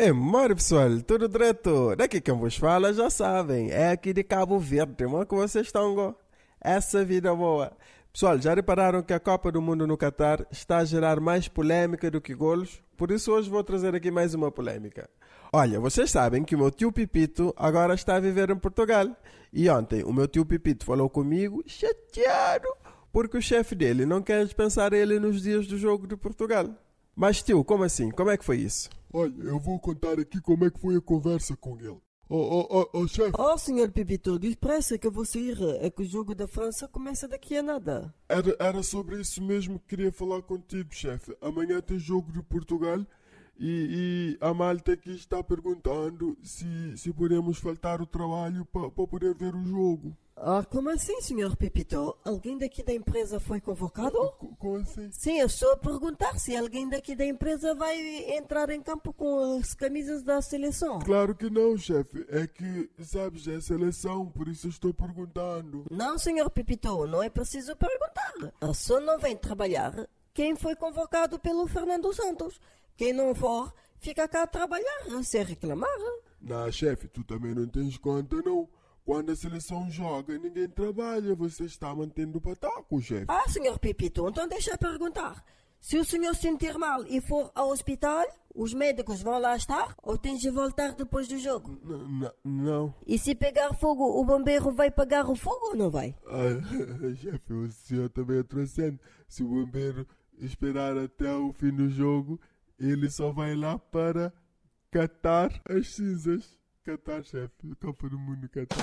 É, mano, pessoal, tudo direto. Daqui quem vos fala já sabem, é aqui de Cabo Verde, mano, que vocês estão, go. Essa vida boa. Pessoal, já repararam que a Copa do Mundo no Qatar está a gerar mais polêmica do que golos? Por isso hoje vou trazer aqui mais uma polêmica. Olha, vocês sabem que o meu tio Pipito agora está a viver em Portugal. E ontem o meu tio Pipito falou comigo, chateado, porque o chefe dele não quer dispensar ele nos dias do jogo de Portugal. Mas tio, como assim? Como é que foi isso? Olha, eu vou contar aqui como é que foi a conversa com ele. Oh, oh, oh, oh chefe, Oh, senhor Pipito, depressa que eu vou sair. É que o jogo da França começa daqui a nada. era, era sobre isso mesmo que queria falar contigo, chefe. Amanhã tem jogo de Portugal e, e a malta aqui está perguntando se, se podemos faltar o trabalho para poder ver o jogo. Ah, como assim, senhor Pipito? Alguém daqui da empresa foi convocado? Co- Como assim? Sim, eu estou a perguntar se alguém daqui da empresa vai entrar em campo com as camisas da seleção. Claro que não, chefe. É que, sabes, é seleção, por isso estou perguntando. Não, senhor Pipito, não é preciso perguntar. Só não vem trabalhar quem foi convocado pelo Fernando Santos. Quem não for, fica cá a trabalhar, sem reclamar. Não, chefe, tu também não tens conta, não. Quando a seleção joga, ninguém trabalha. Você está mantendo o pataco, chefe. Ah, senhor Pipito, então deixa eu perguntar. Se o senhor sentir mal e for ao hospital, os médicos vão lá estar ou tem de voltar depois do jogo? N- n- não. E se pegar fogo, o bombeiro vai pagar o fogo ou não vai? Ah, chefe, o senhor também é trouxendo. Se o bombeiro esperar até o fim do jogo, ele só vai lá para catar as cinzas. Catar, chefe. Copa do Mundo, catar.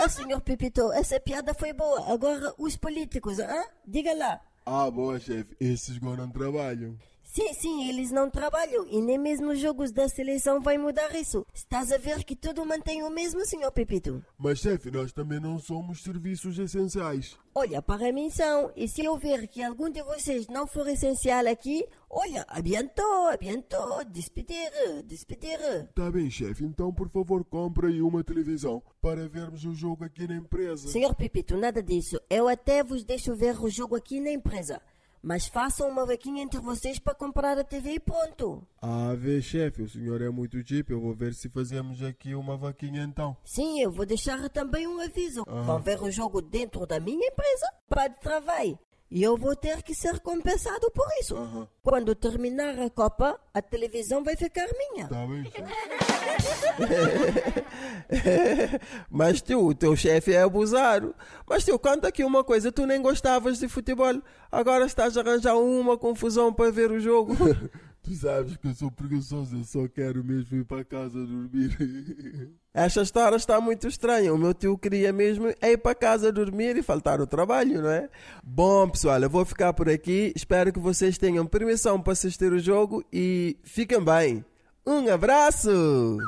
Ah, senhor Pipito, essa piada foi boa. Agora, os políticos, hã? Diga lá. Ah, boa, chefe. Esses agora não trabalham. Sim, sim, eles não trabalham e nem mesmo os jogos da seleção vai mudar isso. Estás a ver que tudo mantém o mesmo, senhor Pepito? Mas, chefe, nós também não somos serviços essenciais. Olha, para mim são, e se eu ver que algum de vocês não for essencial aqui, olha, abiantou, abiantou, despedir, despedir. Tá bem, chefe. Então, por favor, compre aí uma televisão para vermos o jogo aqui na empresa. Senhor Pepito, nada disso. Eu até vos deixo ver o jogo aqui na empresa. Mas façam uma vaquinha entre vocês para comprar a TV e pronto. Ah, vê, chefe, o senhor é muito tipo. Eu vou ver se fazemos aqui uma vaquinha então. Sim, eu vou deixar também um aviso. Vão ver o jogo dentro da minha empresa para de trabalho. E eu vou ter que ser compensado por isso. Aham. Quando terminar a Copa, a televisão vai ficar minha. Tá bem. Mas tio, o teu chefe é abusado. Mas tio, conta aqui uma coisa, tu nem gostavas de futebol. Agora estás a arranjar uma confusão para ver o jogo. Tu sabes que eu sou preguiçoso, eu só quero mesmo ir para casa dormir. Esta história está muito estranha. O meu tio queria mesmo ir para casa dormir e faltar o trabalho, não é? Bom, pessoal, eu vou ficar por aqui. Espero que vocês tenham permissão para assistir o jogo e fiquem bem. Um abraço!